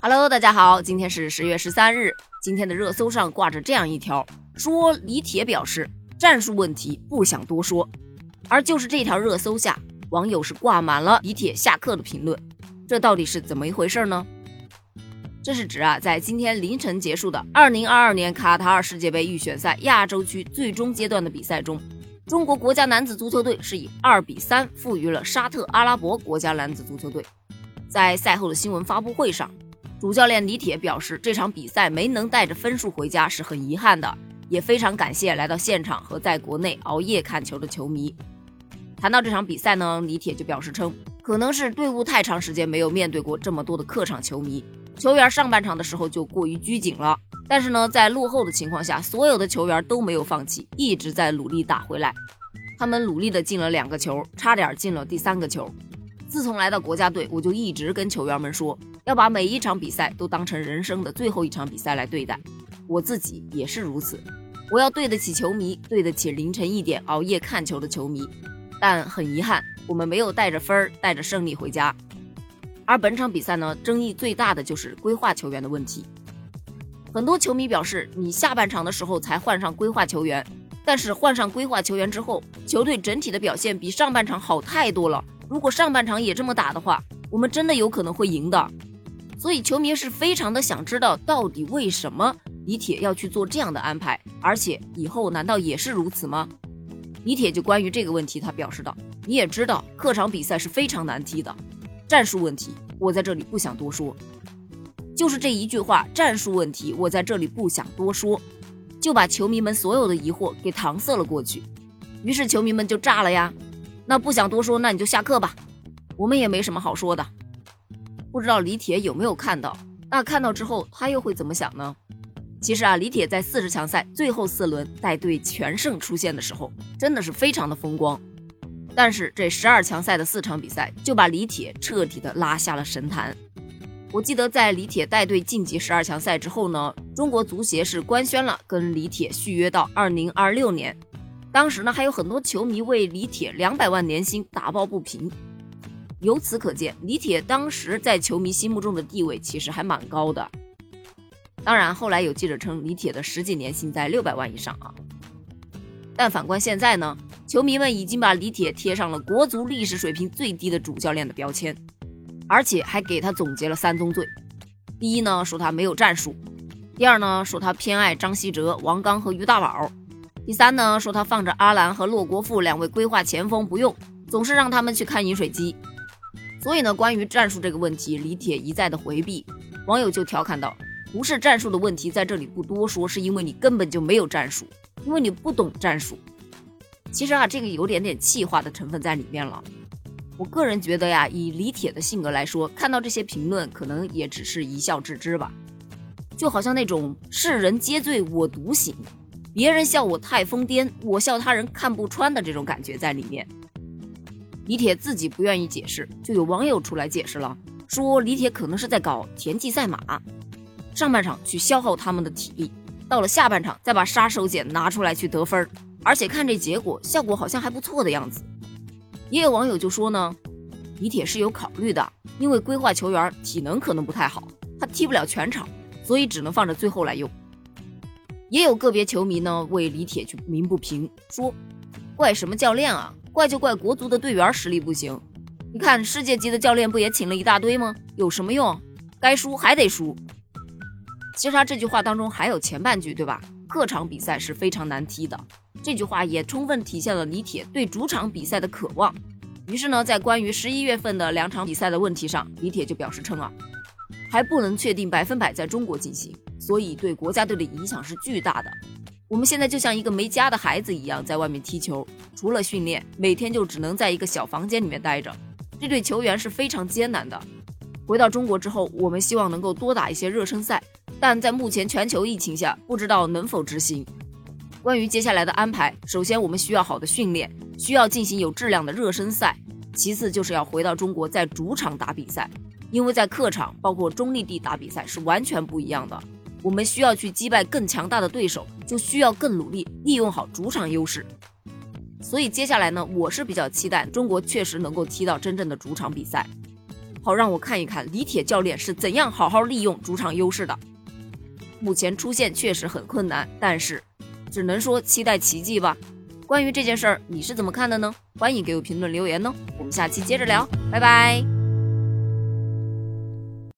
Hello，大家好，今天是十月十三日。今天的热搜上挂着这样一条，说李铁表示战术问题不想多说。而就是这条热搜下，网友是挂满了李铁下课的评论。这到底是怎么一回事呢？这是指啊，在今天凌晨结束的二零二二年卡塔尔世界杯预选赛亚洲区最终阶段的比赛中，中国国家男子足球队是以二比三负于了沙特阿拉伯国家男子足球队。在赛后的新闻发布会上。主教练李铁表示，这场比赛没能带着分数回家是很遗憾的，也非常感谢来到现场和在国内熬夜看球的球迷。谈到这场比赛呢，李铁就表示称，可能是队伍太长时间没有面对过这么多的客场球迷，球员上半场的时候就过于拘谨了。但是呢，在落后的情况下，所有的球员都没有放弃，一直在努力打回来。他们努力的进了两个球，差点进了第三个球。自从来到国家队，我就一直跟球员们说。要把每一场比赛都当成人生的最后一场比赛来对待，我自己也是如此。我要对得起球迷，对得起凌晨一点熬夜看球的球迷。但很遗憾，我们没有带着分儿、带着胜利回家。而本场比赛呢，争议最大的就是规划球员的问题。很多球迷表示，你下半场的时候才换上规划球员，但是换上规划球员之后，球队整体的表现比上半场好太多了。如果上半场也这么打的话，我们真的有可能会赢的。所以球迷是非常的想知道，到底为什么李铁要去做这样的安排，而且以后难道也是如此吗？李铁就关于这个问题，他表示道：“你也知道，客场比赛是非常难踢的，战术问题我在这里不想多说。”就是这一句话，战术问题我在这里不想多说，就把球迷们所有的疑惑给搪塞了过去。于是球迷们就炸了呀！那不想多说，那你就下课吧，我们也没什么好说的。不知道李铁有没有看到？那看到之后他又会怎么想呢？其实啊，李铁在四十强赛最后四轮带队全胜出现的时候，真的是非常的风光。但是这十二强赛的四场比赛就把李铁彻底的拉下了神坛。我记得在李铁带队晋级十二强赛之后呢，中国足协是官宣了跟李铁续约到二零二六年。当时呢，还有很多球迷为李铁两百万年薪打抱不平。由此可见，李铁当时在球迷心目中的地位其实还蛮高的。当然，后来有记者称李铁的实际年薪在六百万以上啊。但反观现在呢，球迷们已经把李铁贴上了国足历史水平最低的主教练的标签，而且还给他总结了三宗罪：第一呢，说他没有战术；第二呢，说他偏爱张稀哲、王刚和于大宝；第三呢，说他放着阿兰和骆国富两位规划前锋不用，总是让他们去看饮水机。所以呢，关于战术这个问题，李铁一再的回避，网友就调侃道：“不是战术的问题，在这里不多说，是因为你根本就没有战术，因为你不懂战术。”其实啊，这个有点点气话的成分在里面了。我个人觉得呀，以李铁的性格来说，看到这些评论，可能也只是一笑置之吧。就好像那种世人皆醉我独醒，别人笑我太疯癫，我笑他人看不穿的这种感觉在里面。李铁自己不愿意解释，就有网友出来解释了，说李铁可能是在搞田忌赛马，上半场去消耗他们的体力，到了下半场再把杀手锏拿出来去得分，而且看这结果，效果好像还不错的样子。也有网友就说呢，李铁是有考虑的，因为规划球员体能可能不太好，他踢不了全场，所以只能放着最后来用。也有个别球迷呢为李铁去鸣不平，说怪什么教练啊？怪就怪国足的队员实力不行，你看世界级的教练不也请了一大堆吗？有什么用？该输还得输。其实他这句话当中还有前半句，对吧？客场比赛是非常难踢的。这句话也充分体现了李铁对主场比赛的渴望。于是呢，在关于十一月份的两场比赛的问题上，李铁就表示称啊，还不能确定百分百在中国进行，所以对国家队的影响是巨大的。我们现在就像一个没家的孩子一样，在外面踢球，除了训练，每天就只能在一个小房间里面待着，这对球员是非常艰难的。回到中国之后，我们希望能够多打一些热身赛，但在目前全球疫情下，不知道能否执行。关于接下来的安排，首先我们需要好的训练，需要进行有质量的热身赛，其次就是要回到中国在主场打比赛，因为在客场包括中立地打比赛是完全不一样的。我们需要去击败更强大的对手，就需要更努力利用好主场优势。所以接下来呢，我是比较期待中国确实能够踢到真正的主场比赛。好让我看一看李铁教练是怎样好好利用主场优势的。目前出线确实很困难，但是只能说期待奇迹吧。关于这件事儿，你是怎么看的呢？欢迎给我评论留言哦。我们下期接着聊，拜拜。